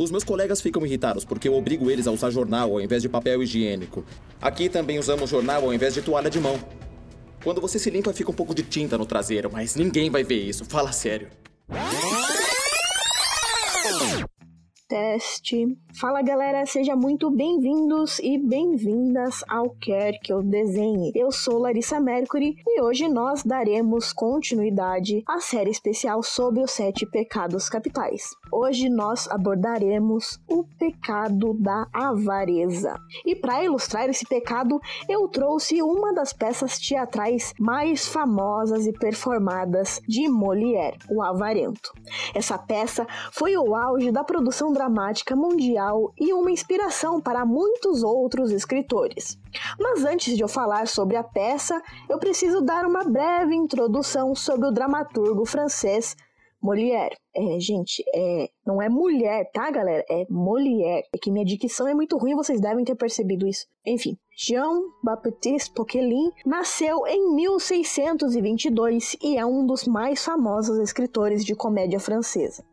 Os meus colegas ficam irritados porque eu obrigo eles a usar jornal ao invés de papel higiênico. Aqui também usamos jornal ao invés de toalha de mão. Quando você se limpa, fica um pouco de tinta no traseiro, mas ninguém vai ver isso, fala sério. Teste. Fala galera, sejam muito bem-vindos e bem-vindas ao Quer Que Eu Desenhe. Eu sou Larissa Mercury e hoje nós daremos continuidade à série especial sobre os sete pecados capitais. Hoje nós abordaremos o pecado da avareza. E para ilustrar esse pecado, eu trouxe uma das peças teatrais mais famosas e performadas de Molière, O Avarento. Essa peça foi o auge da produção dramática mundial e uma inspiração para muitos outros escritores. Mas antes de eu falar sobre a peça, eu preciso dar uma breve introdução sobre o dramaturgo francês Molière. É, gente, é, não é mulher, tá, galera? É Molière. É que minha dicção é muito ruim, vocês devem ter percebido isso. Enfim, Jean-Baptiste Poquelin nasceu em 1622 e é um dos mais famosos escritores de comédia francesa.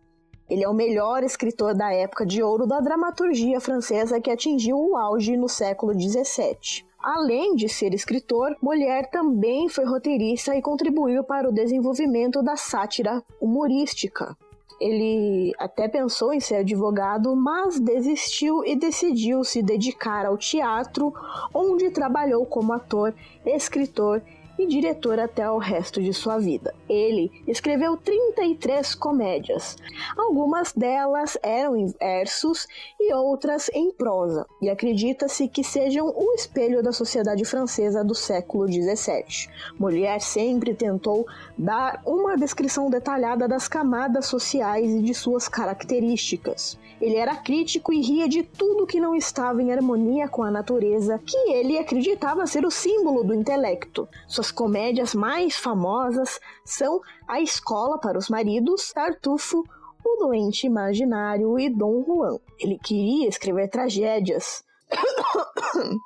Ele é o melhor escritor da época de ouro da dramaturgia francesa que atingiu o auge no século XVII. Além de ser escritor, Molière também foi roteirista e contribuiu para o desenvolvimento da sátira humorística. Ele até pensou em ser advogado, mas desistiu e decidiu se dedicar ao teatro, onde trabalhou como ator, escritor e diretor até o resto de sua vida. Ele escreveu 33 comédias. Algumas delas eram em versos e outras em prosa, e acredita-se que sejam o espelho da sociedade francesa do século XVII. Molière sempre tentou dar uma descrição detalhada das camadas sociais e de suas características. Ele era crítico e ria de tudo que não estava em harmonia com a natureza, que ele acreditava ser o símbolo do intelecto. Suas comédias mais famosas são A Escola para os Maridos, Tartufo, O Doente Imaginário e Dom Juan. Ele queria escrever tragédias.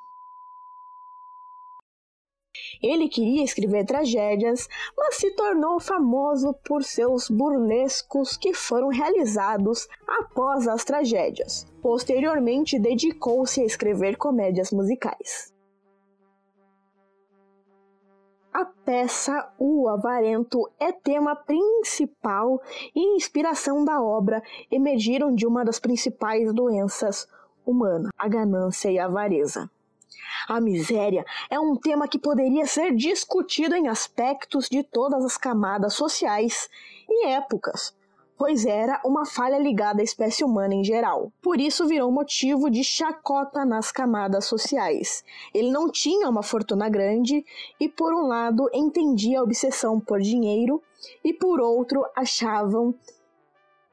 Ele queria escrever tragédias, mas se tornou famoso por seus burlescos que foram realizados após as tragédias. Posteriormente, dedicou-se a escrever comédias musicais. A peça O Avarento é tema principal e inspiração da obra emergiram de uma das principais doenças humanas, a ganância e a avareza. A miséria é um tema que poderia ser discutido em aspectos de todas as camadas sociais e épocas, pois era uma falha ligada à espécie humana em geral. Por isso virou motivo de chacota nas camadas sociais. Ele não tinha uma fortuna grande e, por um lado, entendia a obsessão por dinheiro e, por outro, achavam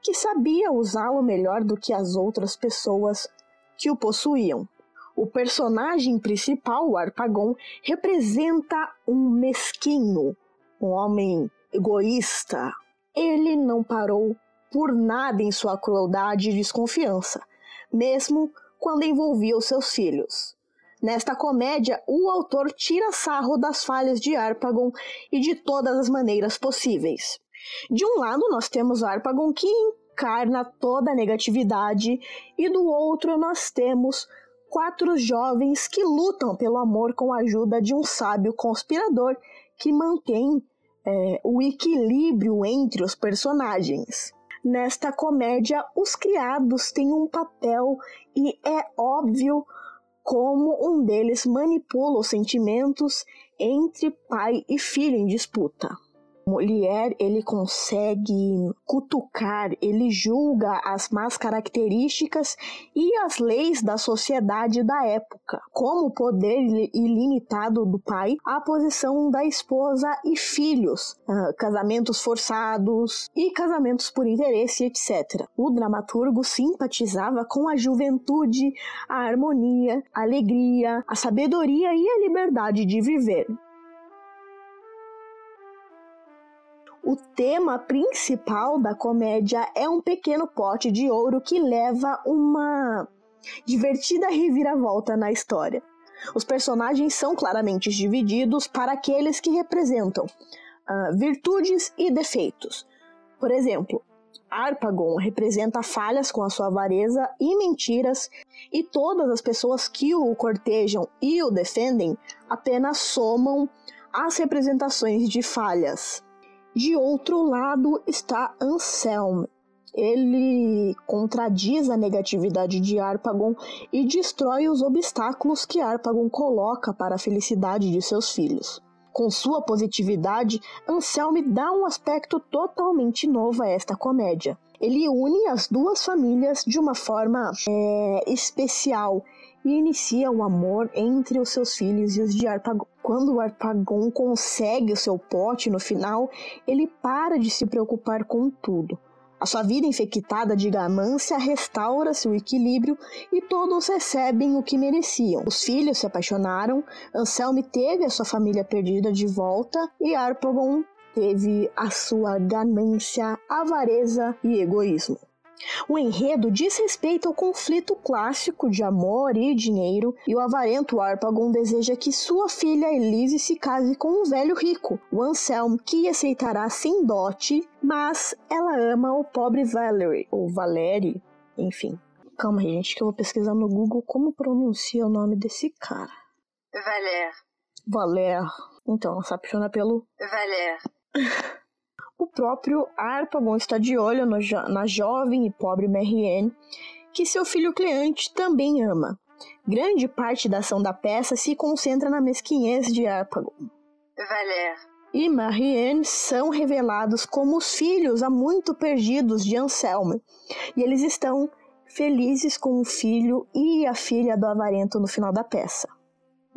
que sabia usá-lo melhor do que as outras pessoas que o possuíam. O personagem principal, o Arpagon, representa um mesquinho, um homem egoísta. Ele não parou por nada em sua crueldade e desconfiança, mesmo quando envolvia os seus filhos. Nesta comédia, o autor tira sarro das falhas de Arpagon e de todas as maneiras possíveis. De um lado, nós temos Arpagon que encarna toda a negatividade, e do outro, nós temos quatro jovens que lutam pelo amor com a ajuda de um sábio conspirador que mantém é, o equilíbrio entre os personagens. Nesta comédia, os criados têm um papel e é óbvio como um deles manipula os sentimentos entre pai e filho em disputa. Molière ele consegue cutucar, ele julga as más características e as leis da sociedade da época, como o poder ilimitado do pai, a posição da esposa e filhos, uh, casamentos forçados e casamentos por interesse, etc. O dramaturgo simpatizava com a juventude, a harmonia, a alegria, a sabedoria e a liberdade de viver. O tema principal da comédia é um pequeno pote de ouro que leva uma divertida reviravolta na história. Os personagens são claramente divididos para aqueles que representam uh, virtudes e defeitos. Por exemplo, Harpagon representa falhas com a sua avareza e mentiras, e todas as pessoas que o cortejam e o defendem apenas somam as representações de falhas. De outro lado está Anselm. Ele contradiz a negatividade de Harpagon e destrói os obstáculos que Harpagon coloca para a felicidade de seus filhos. Com sua positividade, Anselme dá um aspecto totalmente novo a esta comédia. Ele une as duas famílias de uma forma é, especial e inicia um amor entre os seus filhos e os de Arpagon. Quando o Arpagon consegue o seu pote no final, ele para de se preocupar com tudo. A sua vida infectada de ganância restaura-se o equilíbrio e todos recebem o que mereciam. Os filhos se apaixonaram, Anselme teve a sua família perdida de volta e Arpagon teve a sua ganância, avareza e egoísmo. O enredo diz respeito ao conflito clássico de amor e dinheiro, e o avarento Harpagon deseja que sua filha Elise se case com um velho rico, o Anselm, que aceitará sem dote, mas ela ama o pobre Valerie, ou Valerie, enfim. Calma aí, gente, que eu vou pesquisar no Google como pronuncia o nome desse cara. Valer. Valer. Então, ela se apaixona pelo... Valer. O próprio Harpagon está de olho no, na jovem e pobre Marianne, que seu filho Cleante também ama. Grande parte da ação da peça se concentra na mesquinhez de Harpagon. Valer. E Marianne são revelados como os filhos há muito perdidos de Anselmo, e eles estão felizes com o filho e a filha do avarento no final da peça.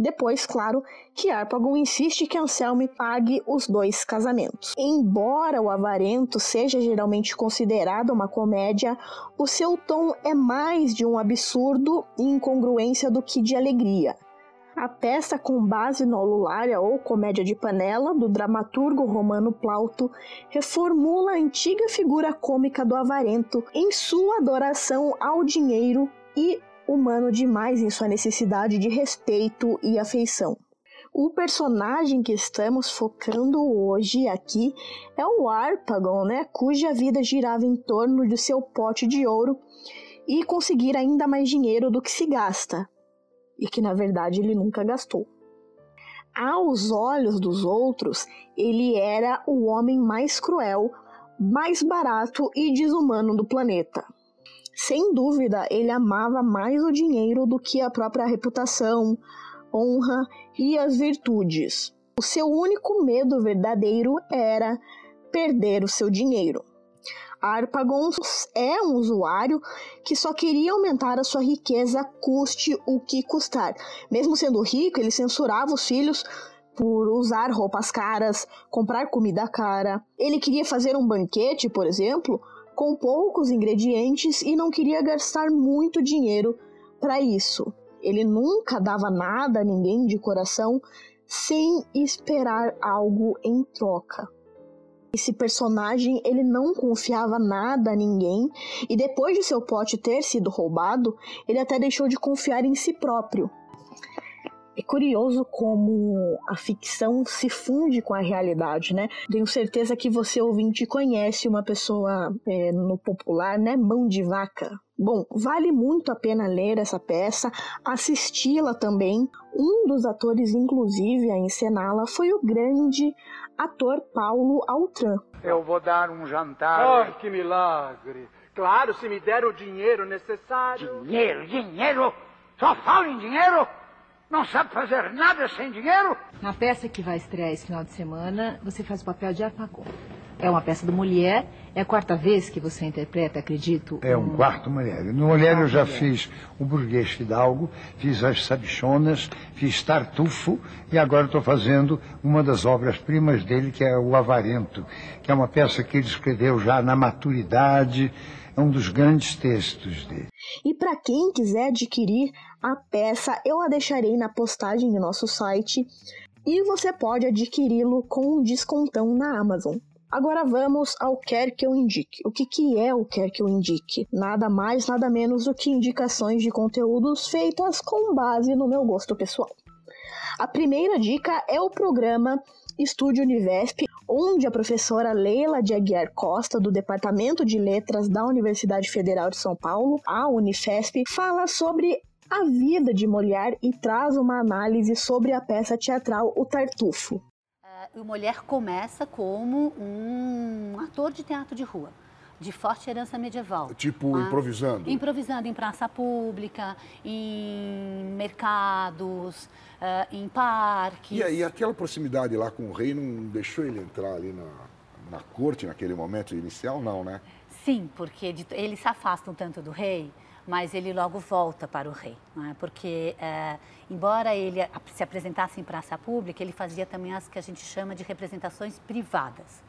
Depois, claro, que Harpagon insiste que Anselme pague os dois casamentos. Embora o Avarento seja geralmente considerado uma comédia, o seu tom é mais de um absurdo e incongruência do que de alegria. A peça, com base no Lulária ou Comédia de Panela, do dramaturgo romano Plauto, reformula a antiga figura cômica do avarento em sua adoração ao dinheiro e humano demais em sua necessidade de respeito e afeição. O personagem que estamos focando hoje aqui é o Harpagon, né, cuja vida girava em torno de seu pote de ouro e conseguir ainda mais dinheiro do que se gasta, e que na verdade ele nunca gastou. Aos olhos dos outros, ele era o homem mais cruel, mais barato e desumano do planeta. Sem dúvida, ele amava mais o dinheiro do que a própria reputação, honra e as virtudes. O seu único medo verdadeiro era perder o seu dinheiro. Arpagon é um usuário que só queria aumentar a sua riqueza, custe o que custar. Mesmo sendo rico, ele censurava os filhos por usar roupas caras, comprar comida cara. Ele queria fazer um banquete, por exemplo, com poucos ingredientes e não queria gastar muito dinheiro para isso. Ele nunca dava nada a ninguém de coração sem esperar algo em troca. Esse personagem ele não confiava nada a ninguém e depois de seu pote ter sido roubado, ele até deixou de confiar em si próprio. É curioso como a ficção se funde com a realidade, né? Tenho certeza que você, ouvinte, conhece uma pessoa é, no popular, né? Mão de vaca. Bom, vale muito a pena ler essa peça, assisti-la também. Um dos atores, inclusive, a encená-la foi o grande ator Paulo Altran. Eu vou dar um jantar. Oh, que milagre! Claro, se me der o dinheiro necessário. Dinheiro, dinheiro! Só falo em dinheiro! Não sabe fazer nada sem dinheiro? Na peça que vai estrear esse final de semana, você faz o papel de Arpagão. É uma peça do Mulher, é a quarta vez que você interpreta, acredito. É um, um... quarto Mulher. No Mulher eu já fiz o Burguês Fidalgo, fiz As Sabichonas, fiz Tartufo e agora estou fazendo uma das obras-primas dele, que é O Avarento, que é uma peça que ele escreveu já na maturidade, é um dos grandes textos dele. E para quem quiser adquirir a peça, eu a deixarei na postagem do nosso site e você pode adquiri-lo com um descontão na Amazon. Agora vamos ao Quer Que Eu Indique. O que, que é o Quer Que Eu Indique? Nada mais, nada menos do que indicações de conteúdos feitas com base no meu gosto pessoal. A primeira dica é o programa Estúdio Univesp, onde a professora Leila de Aguiar Costa, do Departamento de Letras da Universidade Federal de São Paulo, a Unifesp, fala sobre a vida de Molière e traz uma análise sobre a peça teatral O Tartufo. Uh, o Molière começa como um ator de teatro de rua de forte herança medieval. Tipo, improvisando? Improvisando em praça pública, em mercados, uh, em parques. E aí, aquela proximidade lá com o rei não deixou ele entrar ali na, na corte naquele momento inicial, não, né? Sim, porque ele se afasta um tanto do rei, mas ele logo volta para o rei, é? porque é, embora ele se apresentasse em praça pública, ele fazia também as que a gente chama de representações privadas.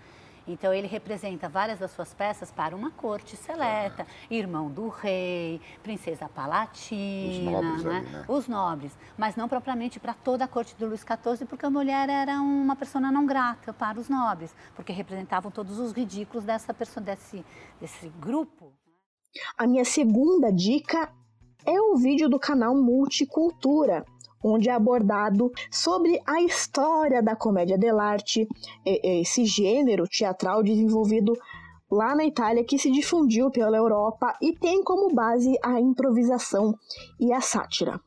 Então ele representa várias das suas peças para uma corte seleta, irmão do rei, princesa palatina, os nobres, né? Ali, né? Os nobres mas não propriamente para toda a corte do Luís XIV, porque a mulher era uma pessoa não grata para os nobres, porque representavam todos os ridículos dessa pessoa, desse, desse grupo. A minha segunda dica é o vídeo do canal Multicultura, onde é abordado sobre a história da comédia dell'arte, esse gênero teatral desenvolvido lá na Itália que se difundiu pela Europa e tem como base a improvisação e a sátira.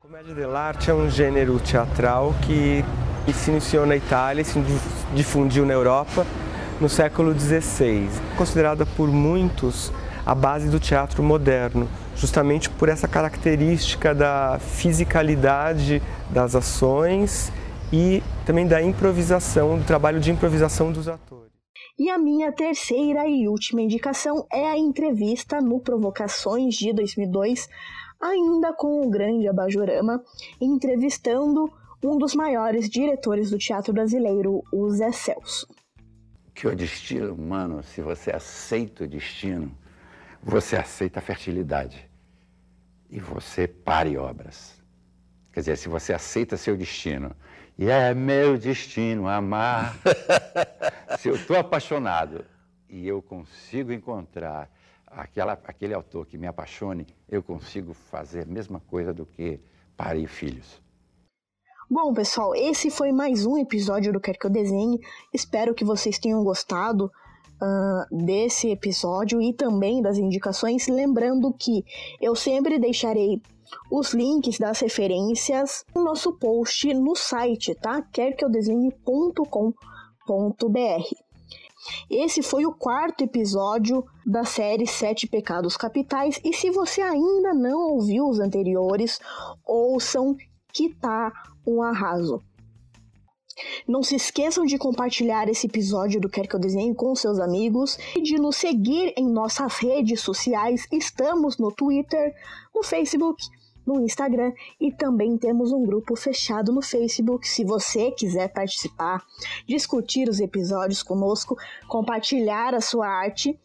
A comédia dell'arte é um gênero teatral que se iniciou na Itália e se difundiu na Europa no século XVI, considerada por muitos a base do teatro moderno, justamente por essa característica da fisicalidade das ações e também da improvisação, do trabalho de improvisação dos atores. E a minha terceira e última indicação é a entrevista no Provocações de 2002, ainda com o grande Abajorama, entrevistando um dos maiores diretores do teatro brasileiro, o Zé Celso. Que o destino humano, se você aceita o destino, você aceita a fertilidade e você pare obras. Quer dizer, se você aceita seu destino, e é meu destino amar, se eu estou apaixonado e eu consigo encontrar aquela, aquele autor que me apaixone, eu consigo fazer a mesma coisa do que parir filhos. Bom, pessoal, esse foi mais um episódio do Quer Que Eu Desenhe. Espero que vocês tenham gostado uh, desse episódio e também das indicações, lembrando que eu sempre deixarei os links das referências no nosso post no site, tá? querqueudesenhe.com.br. Esse foi o quarto episódio da série Sete Pecados Capitais e se você ainda não ouviu os anteriores, ouçam que tá um arraso. Não se esqueçam de compartilhar esse episódio do Quer Que Eu Desenhe com seus amigos e de nos seguir em nossas redes sociais. Estamos no Twitter, no Facebook, no Instagram e também temos um grupo fechado no Facebook. Se você quiser participar, discutir os episódios conosco, compartilhar a sua arte,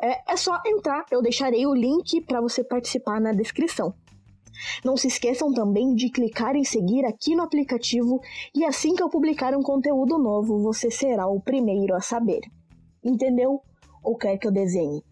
é, é só entrar. Eu deixarei o link para você participar na descrição. Não se esqueçam também de clicar em seguir aqui no aplicativo e assim que eu publicar um conteúdo novo, você será o primeiro a saber. Entendeu? Ou quer que eu desenhe?